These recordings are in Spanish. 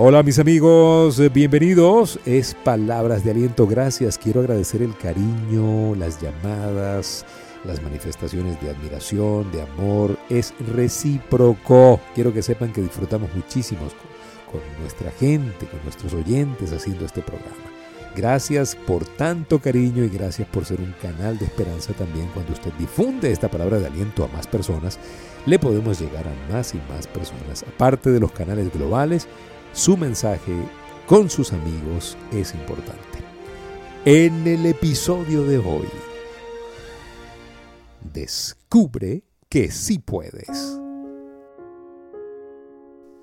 hola mis amigos, bienvenidos. Es palabras de aliento, gracias. Quiero agradecer el cariño, las llamadas, las manifestaciones de admiración, de amor. Es recíproco. Quiero que sepan que disfrutamos muchísimo con, con nuestra gente, con nuestros oyentes haciendo este programa. Gracias por tanto cariño y gracias por ser un canal de esperanza también cuando usted difunde esta palabra de aliento a más personas. Le podemos llegar a más y más personas. Aparte de los canales globales, su mensaje con sus amigos es importante. En el episodio de hoy, descubre que sí puedes.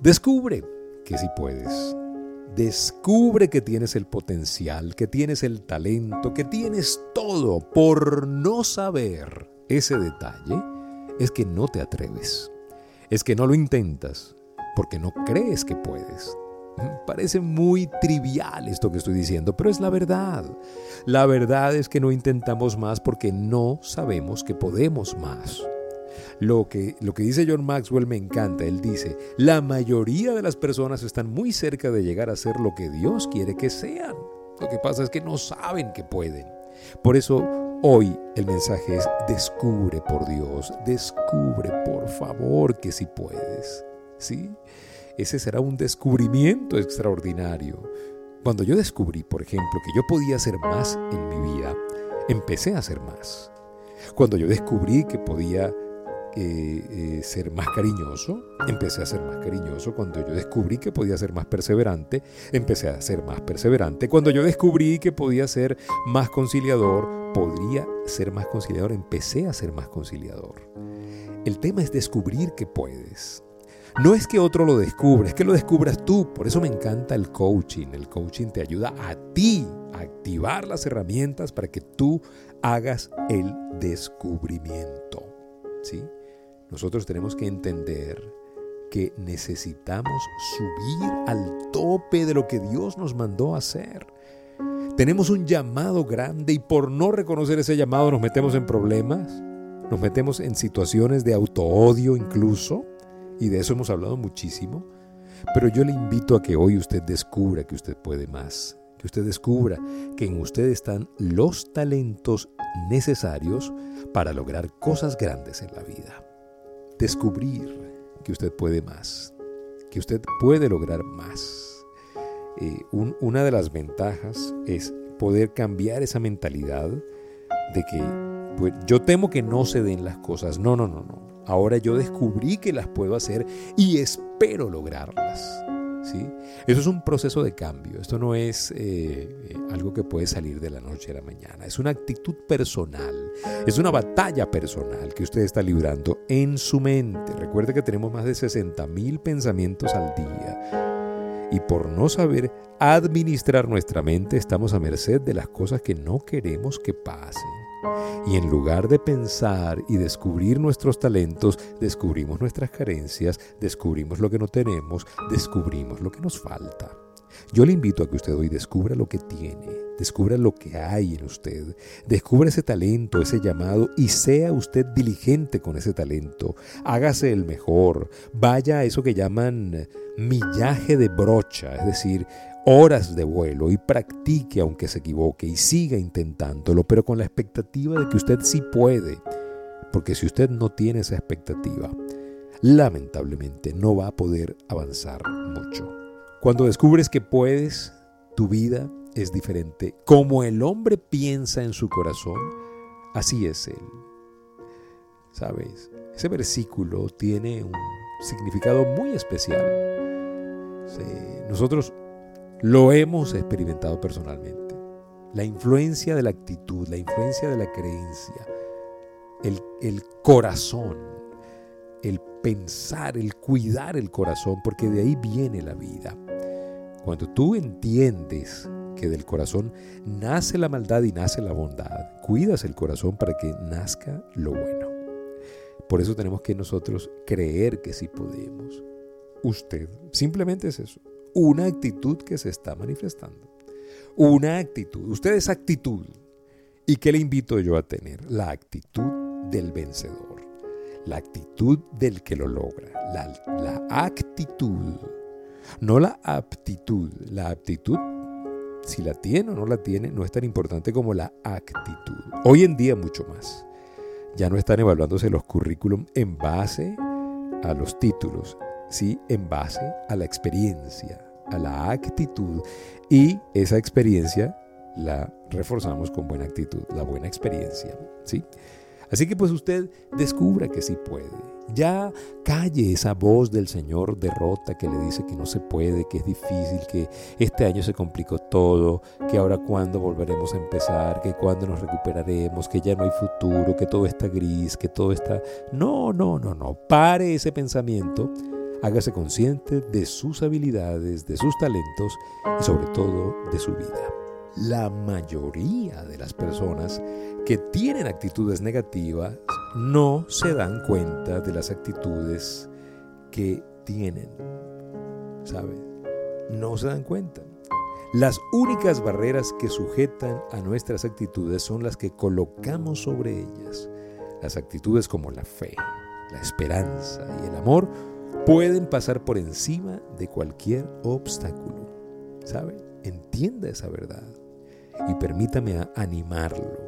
Descubre que sí puedes. Descubre que tienes el potencial, que tienes el talento, que tienes todo. Por no saber ese detalle, es que no te atreves. Es que no lo intentas porque no crees que puedes. Parece muy trivial esto que estoy diciendo, pero es la verdad. La verdad es que no intentamos más porque no sabemos que podemos más. Lo que, lo que dice John Maxwell me encanta. Él dice, la mayoría de las personas están muy cerca de llegar a ser lo que Dios quiere que sean. Lo que pasa es que no saben que pueden. Por eso hoy el mensaje es, descubre por Dios, descubre por favor que si puedes. ¿Sí? Ese será un descubrimiento extraordinario. Cuando yo descubrí, por ejemplo, que yo podía hacer más en mi vida, empecé a hacer más. Cuando yo descubrí que podía eh, eh, ser más cariñoso, empecé a ser más cariñoso. Cuando yo descubrí que podía ser más perseverante, empecé a ser más perseverante. Cuando yo descubrí que podía ser más conciliador, podría ser más conciliador, empecé a ser más conciliador. El tema es descubrir que puedes. No es que otro lo descubra, es que lo descubras tú. Por eso me encanta el coaching. El coaching te ayuda a ti a activar las herramientas para que tú hagas el descubrimiento. ¿Sí? Nosotros tenemos que entender que necesitamos subir al tope de lo que Dios nos mandó hacer. Tenemos un llamado grande y por no reconocer ese llamado nos metemos en problemas, nos metemos en situaciones de autoodio incluso y de eso hemos hablado muchísimo, pero yo le invito a que hoy usted descubra que usted puede más, que usted descubra que en usted están los talentos necesarios para lograr cosas grandes en la vida. Descubrir que usted puede más, que usted puede lograr más. Eh, una de las ventajas es poder cambiar esa mentalidad de que pues, yo temo que no se den las cosas. No, no, no, no. Ahora yo descubrí que las puedo hacer y espero lograrlas. ¿sí? Eso es un proceso de cambio. Esto no es eh, eh, algo que puede salir de la noche a la mañana. Es una actitud personal. Es una batalla personal que usted está librando en su mente. Recuerde que tenemos más de 60 mil pensamientos al día. Y por no saber administrar nuestra mente estamos a merced de las cosas que no queremos que pasen. Y en lugar de pensar y descubrir nuestros talentos, descubrimos nuestras carencias, descubrimos lo que no tenemos, descubrimos lo que nos falta. Yo le invito a que usted hoy descubra lo que tiene, descubra lo que hay en usted, descubra ese talento, ese llamado y sea usted diligente con ese talento. Hágase el mejor, vaya a eso que llaman millaje de brocha, es decir, horas de vuelo y practique aunque se equivoque y siga intentándolo, pero con la expectativa de que usted sí puede. Porque si usted no tiene esa expectativa, lamentablemente no va a poder avanzar mucho. Cuando descubres que puedes, tu vida es diferente. Como el hombre piensa en su corazón, así es él. ¿Sabes? Ese versículo tiene un significado muy especial. Nosotros lo hemos experimentado personalmente. La influencia de la actitud, la influencia de la creencia, el, el corazón, el pensar, el cuidar el corazón, porque de ahí viene la vida. Cuando tú entiendes que del corazón nace la maldad y nace la bondad, cuidas el corazón para que nazca lo bueno. Por eso tenemos que nosotros creer que sí podemos. Usted simplemente es eso una actitud que se está manifestando. Una actitud. Usted es actitud. ¿Y qué le invito yo a tener? La actitud del vencedor. La actitud del que lo logra. La, la actitud no la aptitud. La aptitud, si la tiene o no la tiene, no es tan importante como la actitud. Hoy en día mucho más. Ya no están evaluándose los currículum en base a los títulos, sí en base a la experiencia, a la actitud y esa experiencia la reforzamos con buena actitud, la buena experiencia, ¿sí? Así que pues usted descubra que sí puede. Ya calle esa voz del Señor derrota que le dice que no se puede, que es difícil, que este año se complicó todo, que ahora cuándo volveremos a empezar, que cuándo nos recuperaremos, que ya no hay futuro, que todo está gris, que todo está... No, no, no, no. Pare ese pensamiento Hágase consciente de sus habilidades, de sus talentos y sobre todo de su vida. La mayoría de las personas que tienen actitudes negativas no se dan cuenta de las actitudes que tienen. ¿Sabe? No se dan cuenta. Las únicas barreras que sujetan a nuestras actitudes son las que colocamos sobre ellas. Las actitudes como la fe, la esperanza y el amor pueden pasar por encima de cualquier obstáculo. ¿Sabe? Entienda esa verdad y permítame animarlo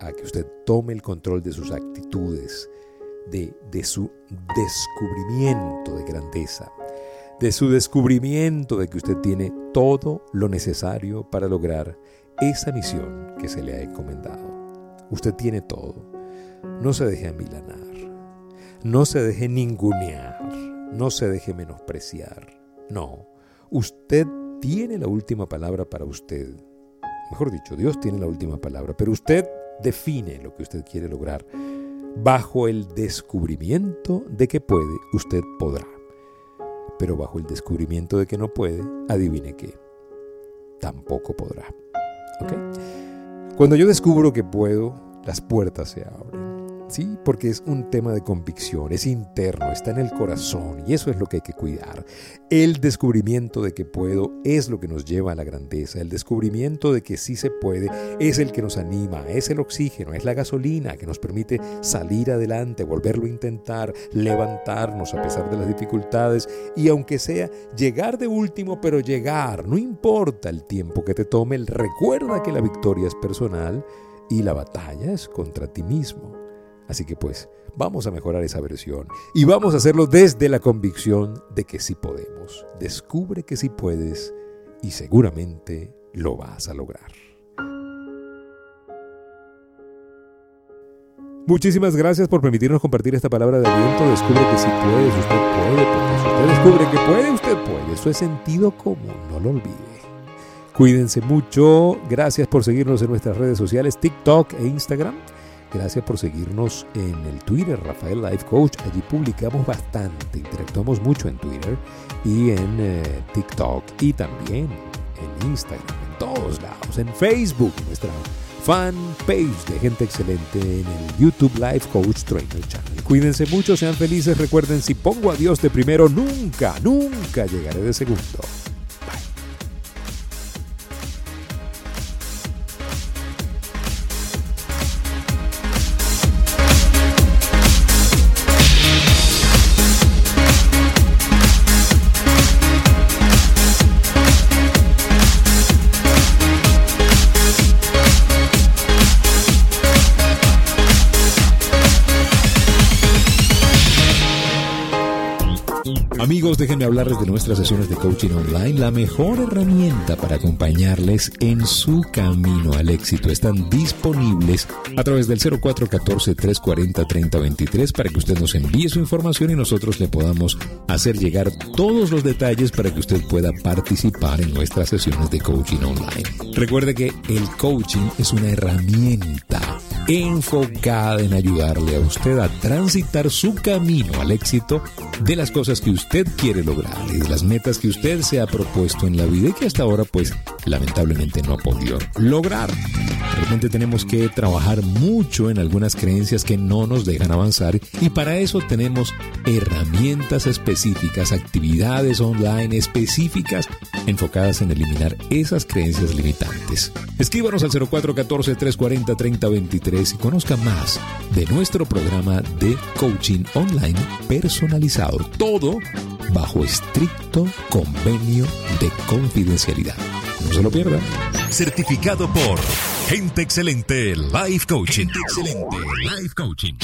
a que usted tome el control de sus actitudes, de, de su descubrimiento de grandeza, de su descubrimiento de que usted tiene todo lo necesario para lograr esa misión que se le ha encomendado. Usted tiene todo. No se deje amilanar. No se deje ningunear. No se deje menospreciar. No, usted tiene la última palabra para usted. Mejor dicho, Dios tiene la última palabra, pero usted define lo que usted quiere lograr. Bajo el descubrimiento de que puede, usted podrá. Pero bajo el descubrimiento de que no puede, adivine qué, tampoco podrá. Cuando yo descubro que puedo, las puertas se abren. ¿Sí? Porque es un tema de convicción, es interno, está en el corazón y eso es lo que hay que cuidar. El descubrimiento de que puedo es lo que nos lleva a la grandeza, el descubrimiento de que sí se puede es el que nos anima, es el oxígeno, es la gasolina que nos permite salir adelante, volverlo a intentar, levantarnos a pesar de las dificultades y aunque sea llegar de último, pero llegar, no importa el tiempo que te tome, recuerda que la victoria es personal y la batalla es contra ti mismo. Así que pues vamos a mejorar esa versión y vamos a hacerlo desde la convicción de que sí podemos. Descubre que sí puedes y seguramente lo vas a lograr. Muchísimas gracias por permitirnos compartir esta palabra de aliento. Descubre que si puedes, usted puede, porque si usted descubre que puede, usted puede. Eso es sentido común, no lo olvide. Cuídense mucho. Gracias por seguirnos en nuestras redes sociales, TikTok e Instagram. Gracias por seguirnos en el Twitter, Rafael Life Coach. Allí publicamos bastante, interactuamos mucho en Twitter y en eh, TikTok y también en Instagram, en todos lados, en Facebook, nuestra fanpage de gente excelente en el YouTube Life Coach Trainer Channel. Cuídense mucho, sean felices, recuerden, si pongo a Dios de primero, nunca, nunca llegaré de segundo. Amigos, déjenme hablarles de nuestras sesiones de coaching online, la mejor herramienta para acompañarles en su camino al éxito. Están disponibles a través del 0414-340-3023 para que usted nos envíe su información y nosotros le podamos hacer llegar todos los detalles para que usted pueda participar en nuestras sesiones de coaching online. Recuerde que el coaching es una herramienta enfocada en ayudarle a usted a transitar su camino al éxito de las cosas que usted quiere lograr y las metas que usted se ha propuesto en la vida y que hasta ahora pues lamentablemente no ha podido lograr. Realmente tenemos que trabajar mucho en algunas creencias que no nos dejan avanzar y para eso tenemos herramientas específicas, actividades online específicas enfocadas en eliminar esas creencias limitantes. Escríbanos al 0414-340-3023 y conozca más de nuestro programa de coaching online personalizado. Todo bajo estricto convenio de confidencialidad. No se lo pierdan. Certificado por Gente Excelente Life Coaching. Gente Excelente Life Coaching.